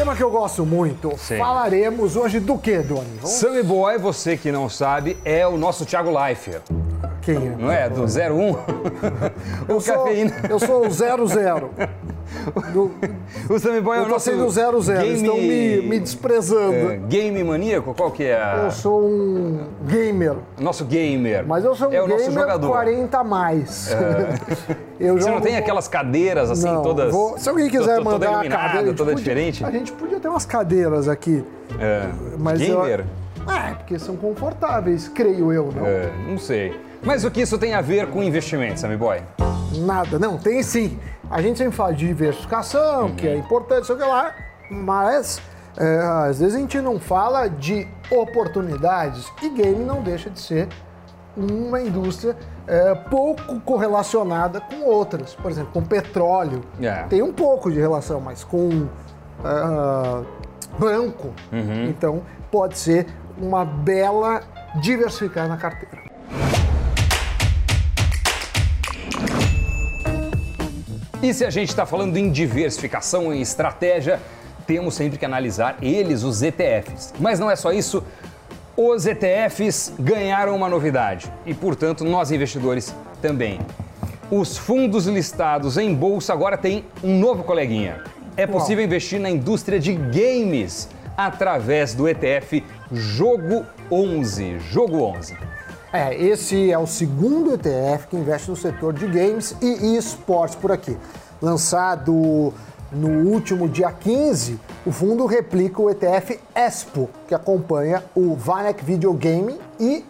Tema que eu gosto muito. Sim. Falaremos hoje do que, Doni? Vamos- Sammy Boy, você que não sabe, é o nosso Thiago Leifert, Quem é? não é? Do 01. o Eu sou, cafeína. eu sou o 00. Do, O Sammy Boy é eu o tô nosso sendo 00. game... Estão me, me desprezando. é, game maníaco? Qual que é? a- Eu sou um gamer. Nosso gamer. Mas eu sou um é o nosso gamer jogador. É. 40 a mais. eu Você não jogo- tem aquelas cadeiras assim, Não, todas. vou- se alguém quiser mandar toda cadeira, toda podia- diferente. A gente podia ter umas cadeiras aqui. É. Mas eu- gamer? É, porque são confortáveis, creio eu, não? É, não sei. Mas o que isso tem a ver com investimento, Sammy Boy? Nada, não, tem sim. A gente sempre fala de diversificação, que é importante, sei o que lá, mas é, às vezes a gente não fala de oportunidades e game não deixa de ser uma indústria é, pouco correlacionada com outras. Por exemplo, com petróleo. É. Tem um pouco de relação, mas com ah, banco. Então pode ser uma bela diversificar na carteira. E se a gente está falando em diversificação e estratégia, temos sempre que analisar eles, os ETFs. Mas não é só isso. Os ETFs ganharam uma novidade e, portanto, nós investidores também. Os fundos listados em bolsa agora têm um novo coleguinha. É possível investir na indústria de games através do ETF Jogo 11. Jogo 11. É, esse é o segundo ETF que investe no setor de games e esportes por aqui. Lançado no último dia 15, o fundo replica o ETF ESPO, que acompanha o Vanek Video Gaming e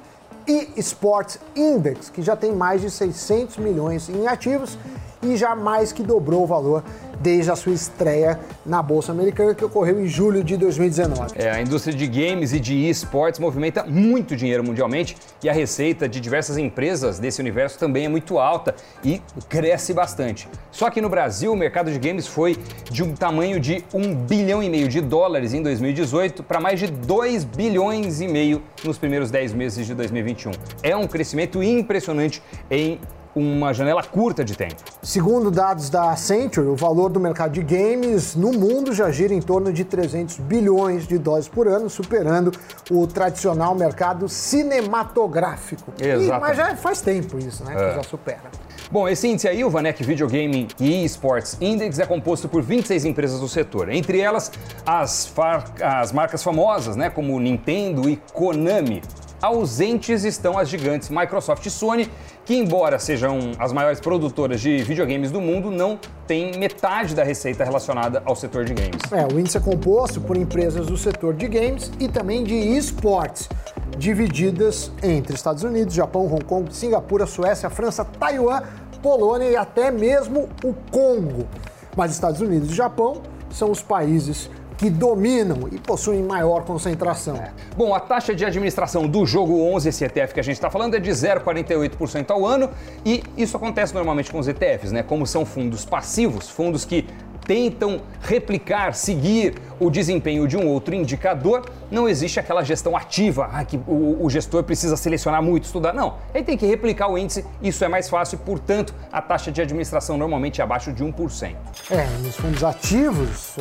eSports Index, que já tem mais de 600 milhões em ativos e já mais que dobrou o valor desde a sua estreia na Bolsa Americana, que ocorreu em julho de 2019. É, a indústria de games e de esportes movimenta muito dinheiro mundialmente e a receita de diversas empresas desse universo também é muito alta e cresce bastante. Só que no Brasil, o mercado de games foi de um tamanho de 1 bilhão e meio de dólares em 2018 para mais de 2 bilhões e meio nos primeiros 10 meses de 2021. É um crescimento impressionante em uma janela curta de tempo. Segundo dados da Accenture, o valor do mercado de games no mundo já gira em torno de 300 bilhões de dólares por ano, superando o tradicional mercado cinematográfico. E- Exatamente. mas já faz tempo isso, né? Que já supera. Bom, esse índice aí, o Vanek Video Gaming e Esports Index, é composto por 26 empresas do setor. Entre elas, as, as marcas famosas, né, como Nintendo e Konami. Ausentes estão as gigantes Microsoft e Sony, que, embora sejam as maiores produtoras de videogames do mundo, não têm metade da receita relacionada ao setor de games. É, o índice é composto por empresas do setor de games e também de esportes, divididas entre Estados Unidos, Japão, Hong Kong, Singapura, Suécia, França, Taiwan, Polônia e até mesmo o Congo. Mas Estados Unidos e Japão são os países que dominam e possuem maior concentração. Bom, a taxa de administração do jogo 11, esse ETF que a gente está falando, é de 0,48% ao ano e isso acontece normalmente com os ETFs, né? Como são fundos passivos, fundos que tentam replicar, seguir o desempenho de um outro indicador, não existe aquela gestão ativa, ah, que o, o gestor precisa selecionar muito, estudar. Não, ele tem que replicar o índice, isso é mais fácil, portanto, a taxa de administração normalmente é abaixo de 1%. É, nos fundos ativos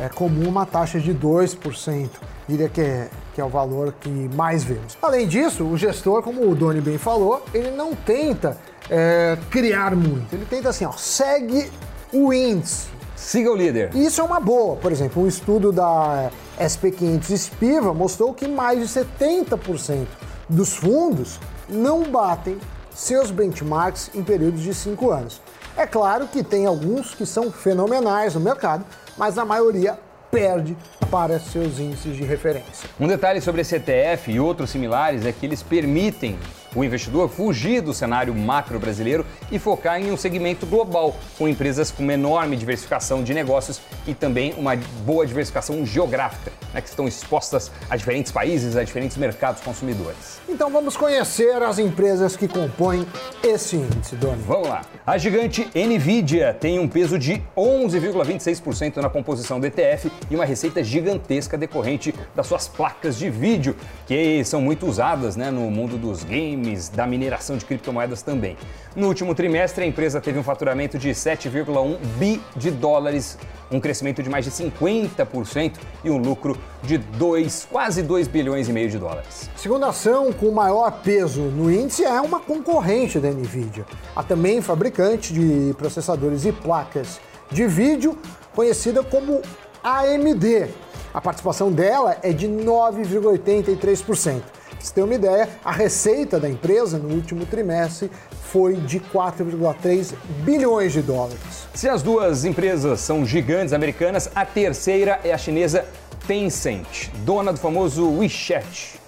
é, é comum uma taxa de 2%. Diria que é, que é o valor que mais vemos. Além disso, o gestor, como o Doni bem falou, ele não tenta é, criar muito. Ele tenta assim, ó, segue o índice. Siga o líder. Isso é uma boa. Por exemplo, um estudo da SP500 Spiva mostrou que mais de 70% dos fundos não batem seus benchmarks em períodos de 5 anos. É claro que tem alguns que são fenomenais no mercado, mas a maioria perde para seus índices de referência. Um detalhe sobre esse ETF e outros similares é que eles permitem o investidor fugir do cenário macro brasileiro e focar em um segmento global, com empresas com uma enorme diversificação de negócios e também uma boa diversificação geográfica, né, que estão expostas a diferentes países, a diferentes mercados consumidores. Então vamos conhecer as empresas que compõem esse índice, Doni. Vamos lá. A gigante Nvidia tem um peso de 11,26% na composição do ETF e uma receita gigantesca decorrente das suas placas de vídeo, que são muito usadas né, no mundo dos games games, da mineração de criptomoedas também. No último trimestre, a empresa teve um faturamento de 7,1 bi de dólares, um crescimento de mais de 50% e um lucro de 2, quase 2 bilhões e meio de dólares. Segunda ação com maior peso no índice é uma concorrente da Nvidia, a também fabricante de processadores e placas de vídeo, conhecida como AMD. A participação dela é de 9,83%. Pra você ter uma ideia, a receita da empresa no último trimestre foi de 4,3 bilhões de dólares. Se as duas empresas são gigantes americanas, a terceira é a chinesa Tencent, dona do famoso WeChat.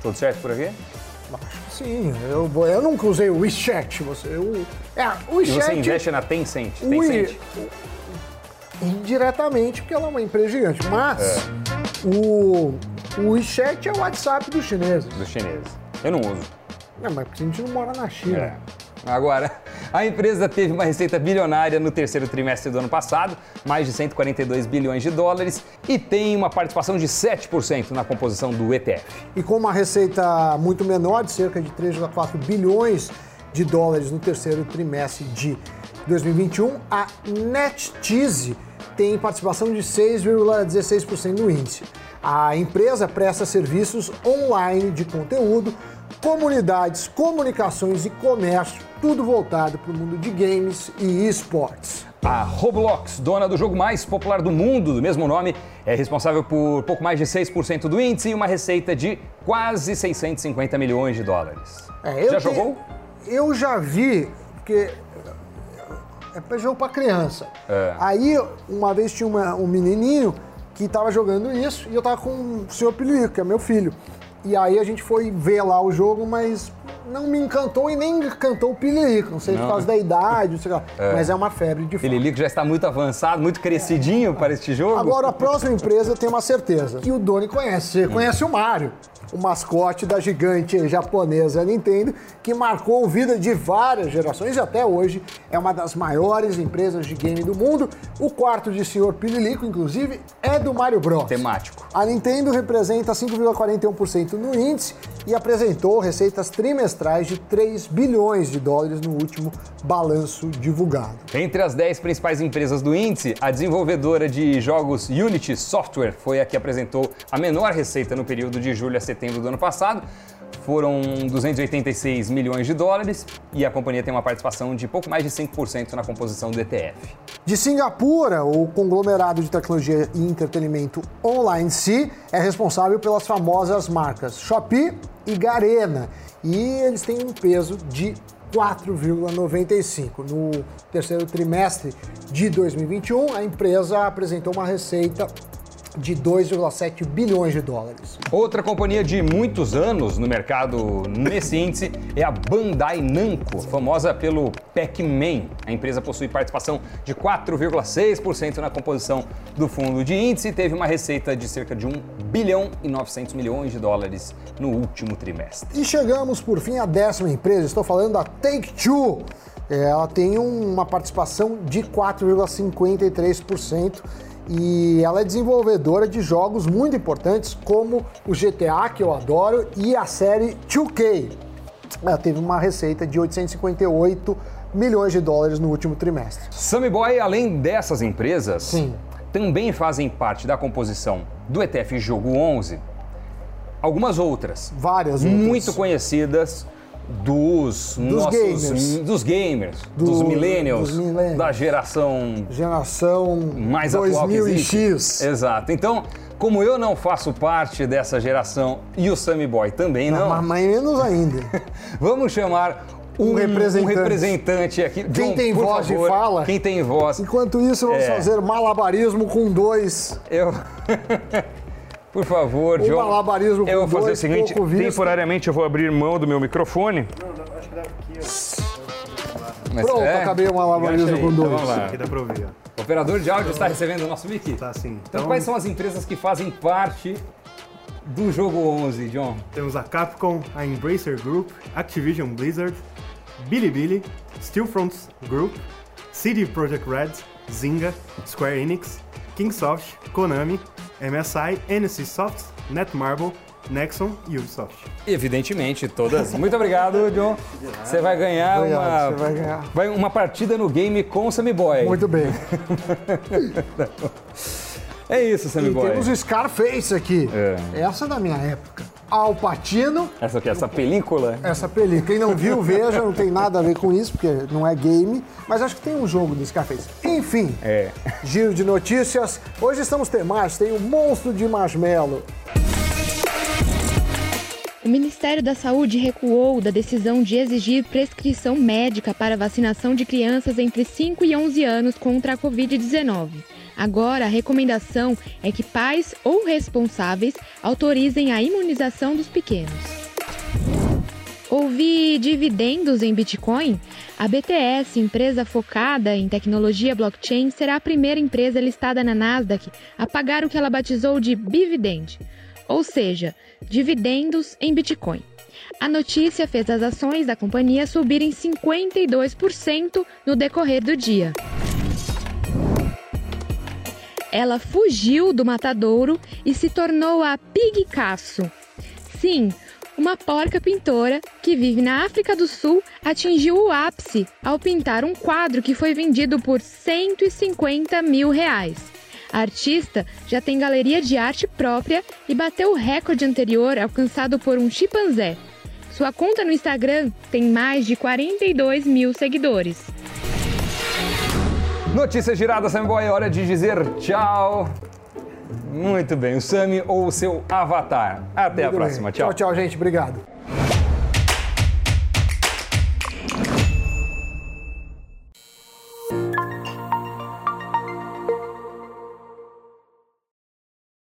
Tudo certo por aqui? Sim, eu, eu nunca usei o WeChat. Você, eu, é, o WeChat, e você investe na Tencent? Tencent? indiretamente, porque ela é uma empresa gigante. Mas é. o, o WeChat é o WhatsApp dos chineses. Dos chineses. Eu não uso. Não, mas a gente não mora na China. É. Agora, a empresa teve uma receita bilionária no terceiro trimestre do ano passado, mais de 142 bilhões de dólares, e tem uma participação de 7% na composição do ETF. E com uma receita muito menor, de cerca de 3,4 bilhões de dólares no terceiro trimestre de 2021, a NetEase tem participação de 6,16% no índice. A empresa presta serviços online de conteúdo, comunidades, comunicações e comércio, tudo voltado para o mundo de games e esportes. A Roblox, dona do jogo mais popular do mundo, do mesmo nome, é responsável por pouco mais de 6% do índice e uma receita de quase 650 milhões de dólares. É, já jogou? Eu já vi, porque é jogo para criança. É. Aí, uma vez tinha uma, um menininho que estava jogando isso e eu estava com o senhor Pilico, que é meu filho. E aí a gente foi ver lá o jogo, mas não me encantou e nem encantou o Pililico. Não sei não. por causa da idade, sei lá. É. mas é uma febre de fato. Pililico já está muito avançado, muito crescidinho é. para este jogo. Agora, a próxima empresa eu tenho uma certeza, que o Doni conhece. Você hum. conhece o Mario o mascote da gigante japonesa Nintendo, que marcou a vida de várias gerações e até hoje é uma das maiores empresas de game do mundo. O quarto de Senhor Pililico, inclusive, é do Mario Bros. Temático. A Nintendo representa 5,41% no índice e apresentou receitas trimestrais de 3 bilhões de dólares no último balanço divulgado. Entre as 10 principais empresas do índice, a desenvolvedora de jogos Unity Software foi a que apresentou a menor receita no período de julho a setembro setembro do ano passado. Foram 286 milhões de dólares e a companhia tem uma participação de pouco mais de 5% na composição do ETF. De Singapura, o conglomerado de tecnologia e entretenimento Online C é responsável pelas famosas marcas Shopee e Garena. E eles têm um peso de 4,95. No terceiro trimestre de 2021, a empresa apresentou uma receita de 2,7 bilhões de dólares. Outra companhia de muitos anos no mercado nesse índice é a Bandai Namco, famosa pelo Pac-Man. A empresa possui participação de 4,6% na composição do fundo de índice e teve uma receita de cerca de 1 bilhão e 900 milhões de dólares no último trimestre. E chegamos por fim à décima empresa, estou falando da Take-Two. Ela tem uma participação de 4,53% e ela é desenvolvedora de jogos muito importantes como o GTA, que eu adoro, e a série 2K. Ela teve uma receita de 858 milhões de dólares no último trimestre. Sammy Boy, além dessas empresas, Sim. também fazem parte da composição do ETF Jogo 11 algumas outras. Várias outras. Muito conhecidas dos, dos nossos, gamers, dos, gamers Do, dos, millennials, dos, millennials, da geração geração mais 2000 e X. Exato. Então, como eu não faço parte dessa geração e o Sammy Boy também não, não mas menos ainda. vamos chamar um, um, representante. um, representante. aqui. Quem John, tem voz favor, de fala. Quem tem voz. Enquanto isso, vamos é... fazer malabarismo com dois. Eu. Por favor, John. malabarismo com Eu vou fazer o seguinte: temporariamente eu vou abrir mão do meu microfone. Não, não acho que dá aqui. Mas Pronto, é? acabei o malabarismo com dois. Então, lá. Aqui dá pra ouvir, ó. O operador de áudio está recebendo o nosso mic? Tá sim. Então, então, quais são as empresas que fazem parte do jogo 11, John? Temos a Capcom, a Embracer Group, Activision Blizzard, Bilibili, Stillfront Group, CD Projekt Red, Zynga, Square Enix, Kingsoft, Konami, MSI, NC Soft, Netmarble, Nexon e Ubisoft. Evidentemente, todas. Muito obrigado, John. Você vai ganhar Obrigado, uma. você vai ganhar. vai uma partida no game com o Sammy Boy. Muito bem. É isso, Sammy E Boy. temos o Scarface aqui. É. Essa é da minha época. Al Pacino, Essa aqui, essa película. essa película. Quem não viu, veja, não tem nada a ver com isso, porque não é game, mas acho que tem um jogo do Scarface. Enfim, É. giro de notícias. Hoje estamos temáticos, tem o monstro de marshmallow. O Ministério da Saúde recuou da decisão de exigir prescrição médica para vacinação de crianças entre 5 e 11 anos contra a Covid-19. Agora, a recomendação é que pais ou responsáveis autorizem a imunização dos pequenos. Houve dividendos em Bitcoin? A BTS, empresa focada em tecnologia blockchain, será a primeira empresa listada na Nasdaq a pagar o que ela batizou de dividend, ou seja, dividendos em Bitcoin. A notícia fez as ações da companhia subirem 52% no decorrer do dia. Ela fugiu do matadouro e se tornou a Pigcasso. Sim, uma porca pintora que vive na África do Sul atingiu o ápice ao pintar um quadro que foi vendido por 150 mil reais. A artista já tem galeria de arte própria e bateu o recorde anterior alcançado por um chimpanzé. Sua conta no Instagram tem mais de 42 mil seguidores. Notícias giradas, Sammy Boy. Hora de dizer tchau. Muito bem, o Sammy ou o seu avatar. Até a Tudo bem. próxima. Tchau. Tchau, tchau, gente. Obrigado.